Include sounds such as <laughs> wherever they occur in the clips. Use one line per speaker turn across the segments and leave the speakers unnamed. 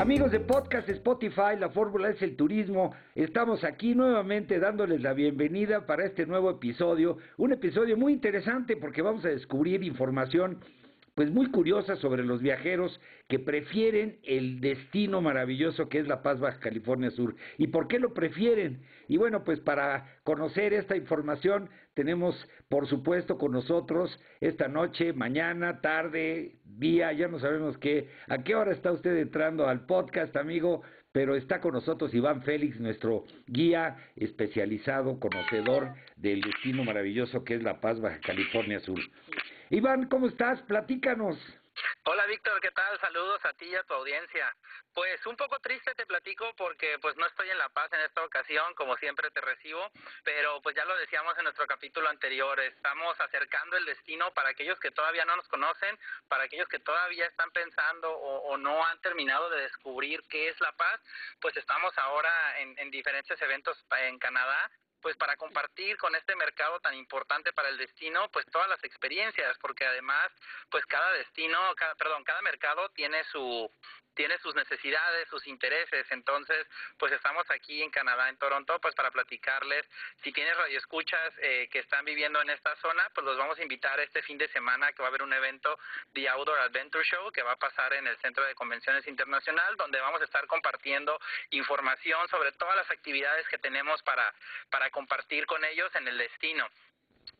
Amigos de Podcast Spotify, la fórmula es el turismo. Estamos aquí nuevamente dándoles la bienvenida para este nuevo episodio. Un episodio muy interesante porque vamos a descubrir información pues muy curiosa sobre los viajeros que prefieren el destino maravilloso que es La Paz, Baja California Sur. ¿Y por qué lo prefieren? Y bueno, pues para conocer esta información tenemos, por supuesto, con nosotros esta noche, mañana, tarde, día, ya no sabemos qué, a qué hora está usted entrando al podcast, amigo, pero está con nosotros Iván Félix, nuestro guía especializado, conocedor del destino maravilloso que es La Paz, Baja California Sur. Iván, ¿cómo estás? Platícanos.
Hola Víctor, ¿qué tal? Saludos a ti y a tu audiencia. Pues un poco triste te platico porque pues no estoy en La Paz en esta ocasión, como siempre te recibo, pero pues ya lo decíamos en nuestro capítulo anterior, estamos acercando el destino para aquellos que todavía no nos conocen, para aquellos que todavía están pensando o, no han terminado de descubrir qué es La Paz, pues estamos ahora en, en diferentes eventos en Canadá pues para compartir con este mercado tan importante para el destino, pues todas las experiencias, porque además, pues cada destino, cada, perdón, cada mercado tiene su tiene sus necesidades, sus intereses. Entonces, pues estamos aquí en Canadá, en Toronto, pues para platicarles. Si tienes radioescuchas eh, que están viviendo en esta zona, pues los vamos a invitar este fin de semana que va a haber un evento, The Outdoor Adventure Show, que va a pasar en el Centro de Convenciones Internacional, donde vamos a estar compartiendo información sobre todas las actividades que tenemos para, para compartir con ellos en el destino.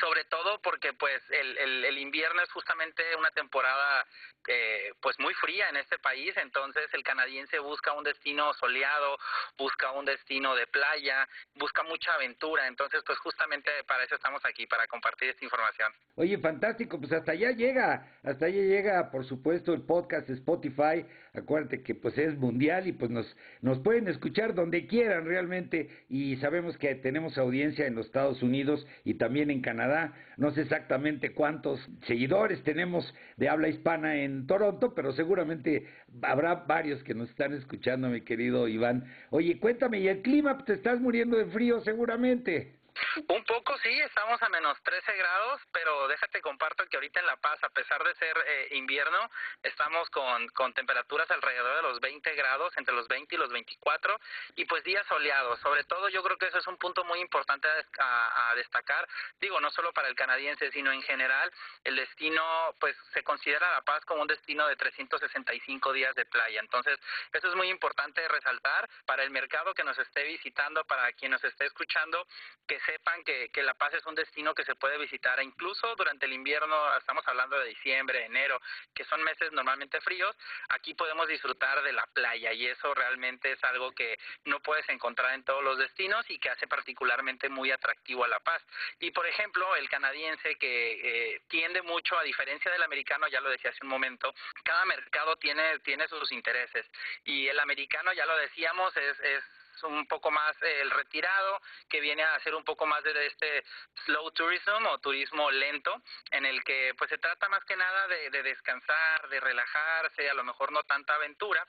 Sobre todo porque pues el, el, invierno es justamente una temporada eh, pues muy fría en este país. Entonces el canadiense busca un destino soleado busca un destino de playa busca mucha aventura. Entonces pues justamente para eso estamos aquí para compartir esta información.
Oye fantástico. Pues hasta allá llega hasta allá llega por supuesto el podcast Spotify acuérdate que pues es mundial y pues nos nos pueden escuchar donde quieran realmente y sabemos que tenemos audiencia en los Estados Unidos y también en Canadá no sé exactamente cuántos seguidores tenemos de habla hispana en Toronto, pero seguramente habrá varios que nos están escuchando, mi querido Iván. Oye, cuéntame, ¿y el clima? ¿Te estás muriendo de frío seguramente?
Un poco sí, estamos a menos 13 grados, pero déjate comparto que ahorita en La Paz, a pesar de ser eh, invierno, estamos con, temperaturas alrededor de los 20 grados, entre los 20 y los 24, y pues días soleados. Sobre todo yo creo que eso es un punto muy importante a, a, destacar, digo, no solo para el canadiense, sino en general, el destino, pues se considera La Paz como un destino de 365 días de playa. Entonces, eso es muy importante resaltar para el mercado que nos esté visitando, para quien nos esté escuchando, que sepan que, que La Paz es un destino que se puede visitar incluso durante el invierno, estamos hablando de diciembre, enero, que son meses normalmente fríos, aquí podemos disfrutar de la playa y eso realmente es algo que no puedes encontrar en todos los destinos y que hace particularmente muy atractivo a La Paz. Y por ejemplo, el canadiense que eh, tiende mucho, a diferencia del americano, ya lo decía hace un momento, cada mercado tiene, tiene sus intereses y el americano, ya lo decíamos, es, es un poco más eh, el retirado, que viene a hacer un poco más de este slow tourism o turismo lento, en el que pues se trata más que nada de, descansar, de relajarse, a lo mejor no tanta aventura,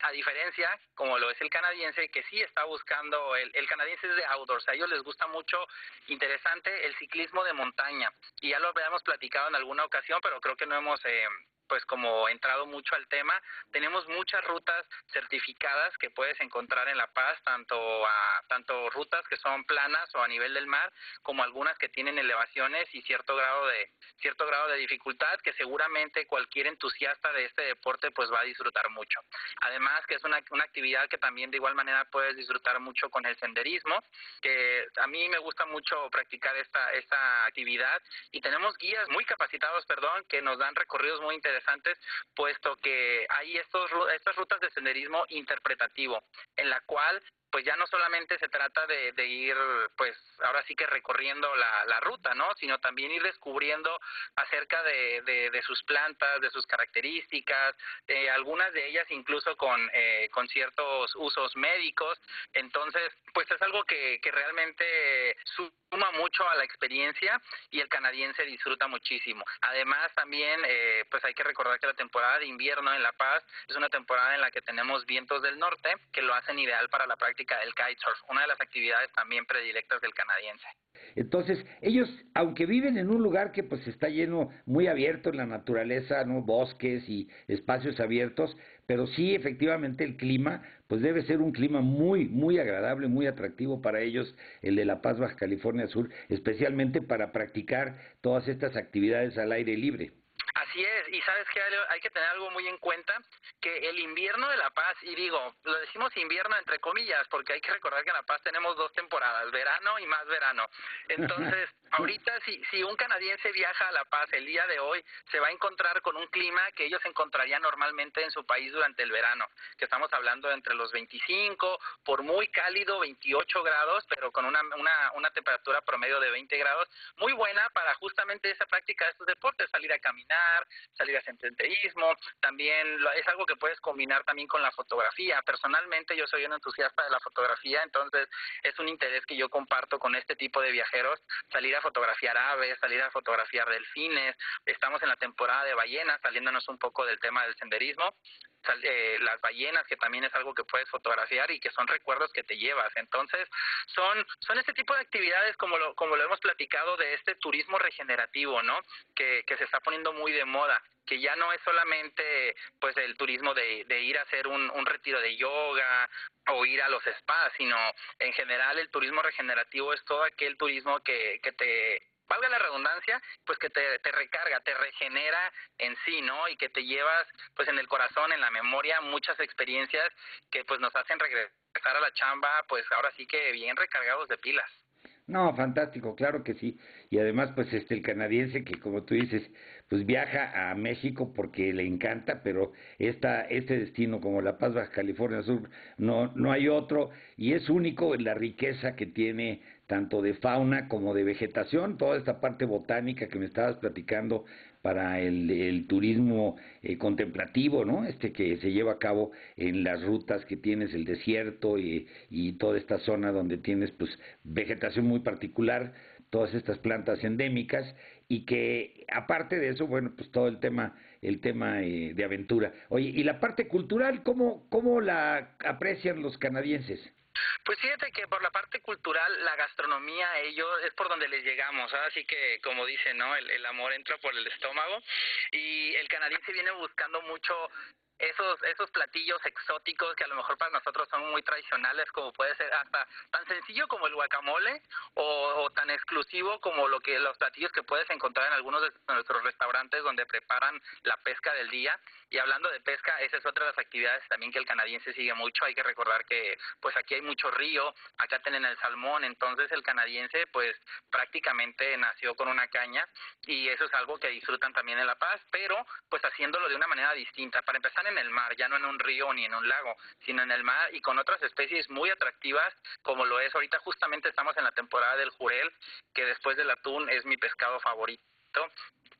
a diferencia, como lo es el canadiense, que sí está buscando, el, el canadiense es de outdoors, a ellos les gusta mucho, interesante, el ciclismo de montaña, y ya lo habíamos platicado en alguna ocasión, pero creo que no hemos... Eh, pues como entrado mucho al tema, tenemos muchas rutas certificadas que puedes encontrar en La Paz, tanto a, tanto rutas que son planas o a nivel del mar, como algunas que tienen elevaciones y cierto grado de cierto grado de dificultad que seguramente cualquier entusiasta de este deporte pues va a disfrutar mucho. Además que es una, una actividad que también de igual manera puedes disfrutar mucho con el senderismo, que a mí me gusta mucho practicar esta esta actividad y tenemos guías muy capacitados, perdón, que nos dan recorridos muy interesantes interesantes, puesto que hay estos, estas rutas de senderismo interpretativo, en la cual pues ya no solamente se trata de, ir, pues ahora sí que recorriendo la, ruta, ¿no? Sino también ir descubriendo acerca de, sus plantas, de sus características, eh, algunas de ellas incluso con, eh, con ciertos usos médicos. Entonces, pues es algo que, que realmente suma mucho a la experiencia y el canadiense disfruta muchísimo. Además, también, eh, pues hay que recordar que la temporada de invierno en La Paz es una temporada en la que tenemos vientos del norte que lo hacen ideal para la práctica del kitesurf, una de las actividades también predilectas del canadiense.
Entonces, ellos, aunque viven en un lugar que pues está lleno, muy abierto en la naturaleza, ¿no? Bosques y espacios abiertos, pero sí, efectivamente, el clima, pues debe ser un clima muy, muy agradable, muy atractivo para ellos, el de La Paz, Baja California Sur, especialmente para practicar todas estas actividades al aire libre.
Así es, y sabes que hay que tener algo muy en cuenta, que el invierno de La Paz, y digo, lo decimos invierno entre comillas, porque hay que recordar que en La Paz tenemos dos temporadas, verano y más verano. Entonces, <laughs> ahorita si, si un canadiense viaja a La Paz el día de hoy, se va a encontrar con un clima que ellos encontrarían normalmente en su país durante el verano, que estamos hablando entre los 25, por muy cálido, 28 grados, pero con una, una, una temperatura promedio de 20 grados, muy buena para justamente esa práctica de estos deportes, salir a caminar, salir a senderismo, también es algo que puedes combinar también con la fotografía. Personalmente yo soy un entusiasta de la fotografía, entonces es un interés que yo comparto con este tipo de viajeros, salir a fotografiar aves, salir a fotografiar delfines, estamos en la temporada de ballenas, saliéndonos un poco del tema del senderismo, eh, las ballenas, que también es algo que puedes fotografiar y que son recuerdos que te llevas. Entonces, son, son este tipo de actividades como lo, como lo hemos platicado de este turismo regenerativo, ¿no? Que, que se está poniendo muy de moda que ya no es solamente pues el turismo de, de ir a hacer un, un retiro de yoga o ir a los spas, sino en general el turismo regenerativo es todo aquel turismo que, que te valga la redundancia, pues que te, recarga, te regenera en sí, ¿no? Y que te llevas, pues en el corazón, en la memoria, muchas experiencias que pues nos hacen regresar a la chamba, pues ahora sí que bien recargados de pilas.
No, fantástico, claro que sí. Y además, pues este el canadiense que como tú dices, pues viaja a México porque le encanta, pero esta este destino como La Paz, Baja California Sur, no no hay otro y es único en la riqueza que tiene tanto de fauna como de vegetación, toda esta parte botánica que me estabas platicando para el, turismo eh, contemplativo, ¿no? Este que se lleva a cabo en las rutas que tienes el desierto y, y toda esta zona donde tienes pues vegetación muy particular, todas estas plantas endémicas y que aparte de eso, bueno, pues todo el tema el tema eh, de aventura. Oye, y la parte cultural, ¿cómo cómo la aprecian los canadienses?
Pues fíjate que por la parte cultural, la gastronomía, ellos es por donde les llegamos, así que como dicen, ¿no? El, el amor entra por el estómago y el canadiense viene buscando mucho esos esos platillos exóticos que a lo mejor para nosotros son muy tradicionales como puede ser hasta tan sencillo como el guacamole o, tan exclusivo como lo que los platillos que puedes encontrar en algunos de nuestros restaurantes donde preparan la pesca del día. Y hablando de pesca esa es otra de las actividades también que el canadiense sigue mucho. Hay que recordar que pues aquí hay mucho río acá tienen el salmón. Entonces el canadiense pues prácticamente nació con una caña y eso es algo que disfrutan también en La Paz pero pues haciéndolo de una manera distinta. Para empezar en el mar, ya no en un río ni en un lago, sino en el mar y con otras especies muy atractivas, como lo es ahorita justamente estamos en la temporada del jurel, que después del atún es mi pescado favorito.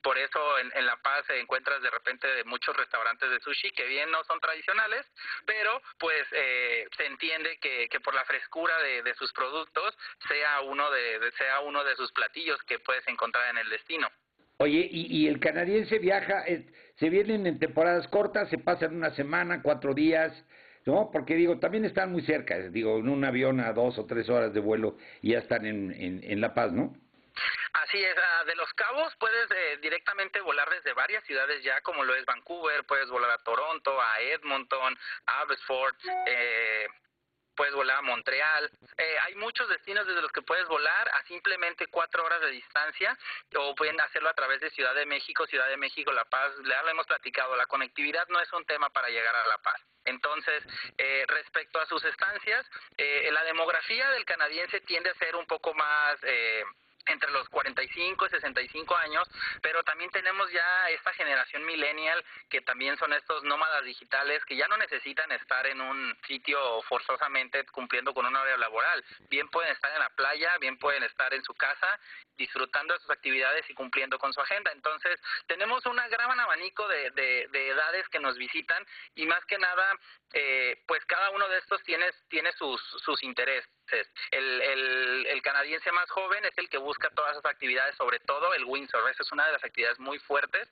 Por eso en, La Paz encuentras de repente de muchos restaurantes de sushi que bien no son tradicionales, pero pues eh, se entiende que, por la frescura de, de sus productos sea uno de, de, sea uno de sus platillos que puedes encontrar en el destino.
Oye, y, y el canadiense viaja, eh, se vienen en temporadas cortas, se pasan una semana, cuatro días, ¿no? Porque digo, también están muy cerca, digo, en un avión a dos o tres horas de vuelo y ya están en, en, en La Paz, ¿no?
Así es, ah, de Los Cabos puedes eh, directamente volar desde varias ciudades ya, como lo es Vancouver, puedes volar a Toronto, a Edmonton, a Abbotsford, eh, puedes volar a Montreal. Eh, hay muchos destinos desde los que puedes volar a simplemente cuatro horas de distancia o pueden hacerlo a través de Ciudad de México, Ciudad de México, La Paz. Ya lo hemos platicado, la conectividad no es un tema para llegar a La Paz. Entonces, eh, respecto a sus estancias, eh, la demografía del canadiense tiende a ser un poco más... Eh, entre los 45 y 65 años, pero también tenemos ya esta generación millennial que también son estos nómadas digitales que ya no necesitan estar en un sitio forzosamente cumpliendo con una hora laboral. Bien pueden estar en la playa, bien pueden estar en su casa disfrutando de sus actividades y cumpliendo con su agenda. Entonces, tenemos un gran abanico de, de, edades que nos visitan y más que nada, eh, pues cada uno de estos tiene, tiene sus, sus intereses. El, el, el, canadiense más joven es el que busca todas esas actividades, sobre todo el windsurf. Esa es una de las actividades muy fuertes.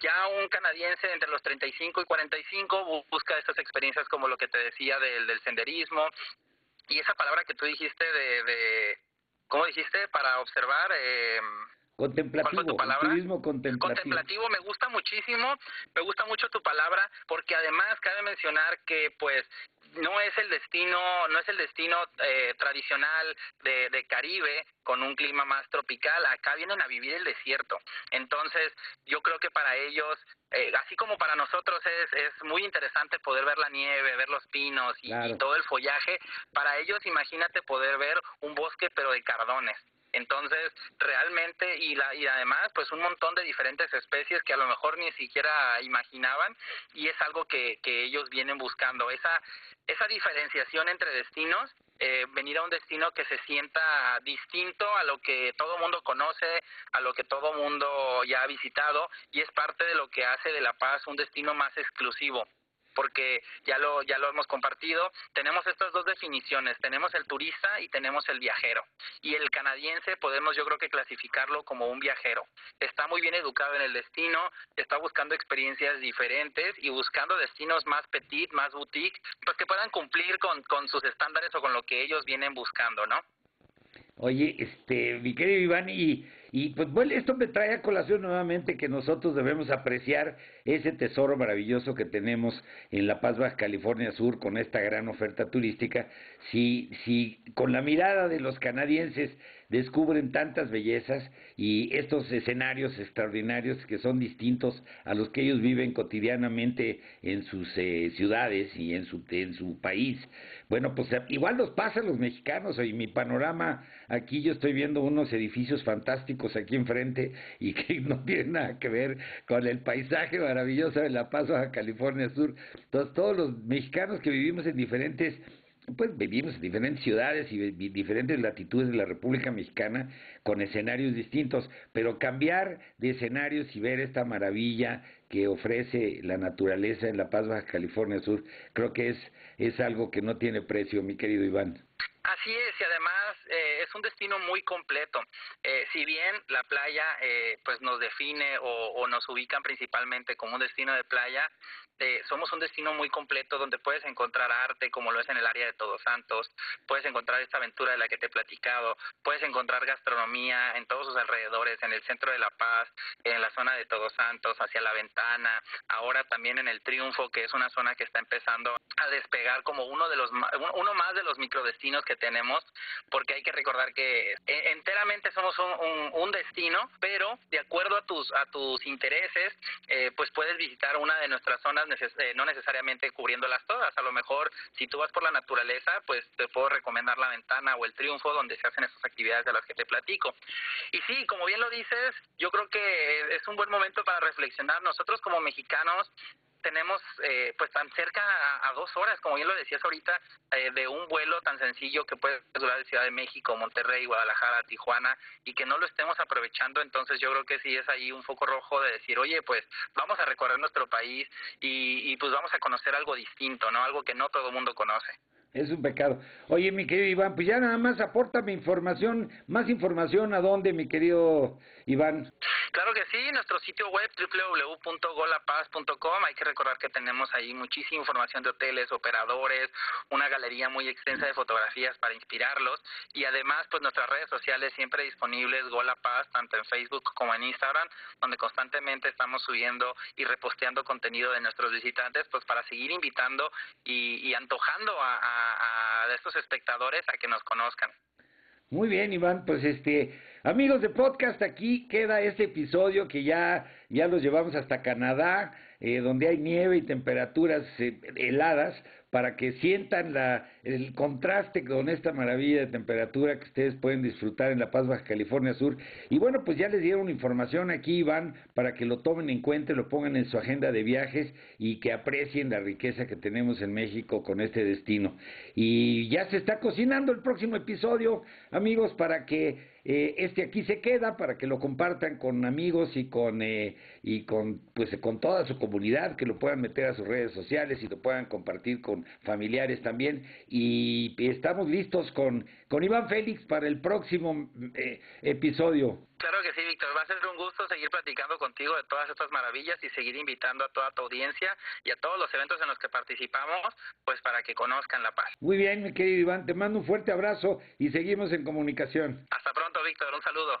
Ya un canadiense entre los 35 y 45 busca estas experiencias como lo que te decía del, del senderismo. Y esa palabra que tú dijiste de, de ¿cómo dijiste? Para observar. Eh,
Contemplativo, tu palabra? turismo contemplativo.
Contemplativo, me gusta muchísimo, me gusta mucho tu palabra, porque además cabe mencionar que pues no es el destino, no es el destino eh, tradicional de, de Caribe con un clima más tropical, acá vienen a vivir el desierto. Entonces, yo creo que para ellos eh, así como para nosotros es, es muy interesante poder ver la nieve, ver los pinos y, todo el follaje, para ellos imagínate poder ver un bosque pero de cardones. Entonces, realmente, y, la, y además, pues un montón de diferentes especies que a lo mejor ni siquiera imaginaban, y es algo que, que ellos vienen buscando, esa, esa diferenciación entre destinos eh, venir a un destino que se sienta distinto a lo que todo mundo conoce, a lo que todo mundo ya ha visitado y es parte de lo que hace de La Paz un destino más exclusivo porque ya lo ya lo hemos compartido, tenemos estas dos definiciones, tenemos el turista y tenemos el viajero. Y el canadiense podemos yo creo que clasificarlo como un viajero. Está muy bien educado en el destino, está buscando experiencias diferentes y buscando destinos más petit, más boutique, pues que puedan cumplir con, con sus estándares o con lo que ellos vienen buscando, ¿no?
Oye, este, mi querido Iván, y y pues bueno, esto me trae a colación nuevamente que nosotros debemos apreciar ese tesoro maravilloso que tenemos en La Paz, Baja California Sur, con esta gran oferta turística. Si, si con la mirada de los canadienses descubren tantas bellezas y estos escenarios extraordinarios que son distintos a los que ellos viven cotidianamente en sus eh, ciudades y en su, en su país. Bueno, pues igual nos pasa a los mexicanos, y mi panorama aquí yo estoy viendo unos edificios fantásticos aquí enfrente y que <laughs> no tienen nada que ver con el paisaje maravilloso de La Paz, Baja California Sur. Entonces, todos los mexicanos que vivimos en diferentes pues vivimos en diferentes ciudades y diferentes latitudes de la República Mexicana con escenarios distintos, pero cambiar de escenarios y ver esta maravilla que ofrece la naturaleza en La Paz, Baja California Sur, creo que es, es algo que no tiene precio, mi querido Iván.
Así es, y además eh, es un destino muy completo. Eh, si bien la playa eh, pues nos define o, o, nos ubican principalmente como un destino de playa, eh, somos un destino muy completo donde puedes encontrar arte como lo es en el área de Todos Santos, puedes encontrar esta aventura de la que te he platicado, puedes encontrar gastronomía en todos sus alrededores, en el centro de La Paz, en la zona de Todos Santos, hacia la ventana, ahora también en el Triunfo, que es una zona que está empezando a despegar como uno de los uno más de los microdestinos que tenemos, porque hay que recordar que enteramente somos un, un, destino, pero de acuerdo a tus a tus intereses, eh, pues puedes visitar una de nuestras zonas eh, no necesariamente cubriéndolas todas. A lo mejor, si tú vas por la naturaleza, pues te puedo recomendar la ventana o el triunfo donde se hacen esas actividades de las que te platico. Y sí, como bien lo dices, yo creo que es un buen momento para reflexionar. Nosotros como mexicanos tenemos eh, pues tan cerca a, dos horas, como bien lo decías ahorita, eh, de un vuelo tan sencillo que puede durar de Ciudad de México, Monterrey, Guadalajara, Tijuana, y que no lo estemos aprovechando, entonces yo creo que sí es ahí un foco rojo de decir, oye, pues vamos a recorrer nuestro país y, y pues vamos a conocer algo distinto, ¿no? Algo que no todo el mundo conoce.
Es un pecado. Oye, mi querido Iván, pues ya nada más mi información, más información a dónde, mi querido Iván?
Claro que sí, nuestro sitio web www.golapaz.com. Hay que recordar que tenemos ahí muchísima información de hoteles, operadores, una galería muy extensa de fotografías para inspirarlos y además pues nuestras redes sociales siempre disponibles Golapaz tanto en Facebook como en Instagram, donde constantemente estamos subiendo y reposteando contenido de nuestros visitantes pues para seguir invitando y, antojando a, a estos espectadores a que nos conozcan.
Muy bien, Iván, pues este, amigos de podcast, aquí queda este episodio que ya, ya los llevamos hasta Canadá, eh, donde hay nieve y temperaturas eh, heladas, para que sientan la, el contraste con esta maravilla de temperatura que ustedes pueden disfrutar en La Paz, Baja California Sur. Y bueno, pues ya les dieron información aquí, Iván, para que lo tomen en cuenta, lo pongan en su agenda de viajes y que aprecien la riqueza que tenemos en México con este destino. Y ya se está cocinando el próximo episodio, amigos, para que eh, este aquí se queda para que lo compartan con amigos y con eh, y con pues con toda su comunidad que lo puedan meter a sus redes sociales y lo puedan compartir con familiares también y estamos listos con con Iván Félix para el próximo eh, episodio.
Claro que sí, Víctor. Va a ser un gusto seguir platicando contigo de todas estas maravillas y seguir invitando a toda tu audiencia y a todos los eventos en los que participamos, pues para que conozcan La Paz.
Muy bien, mi querido Iván. Te mando un fuerte abrazo y seguimos en comunicación.
Hasta pronto, Víctor. Un saludo.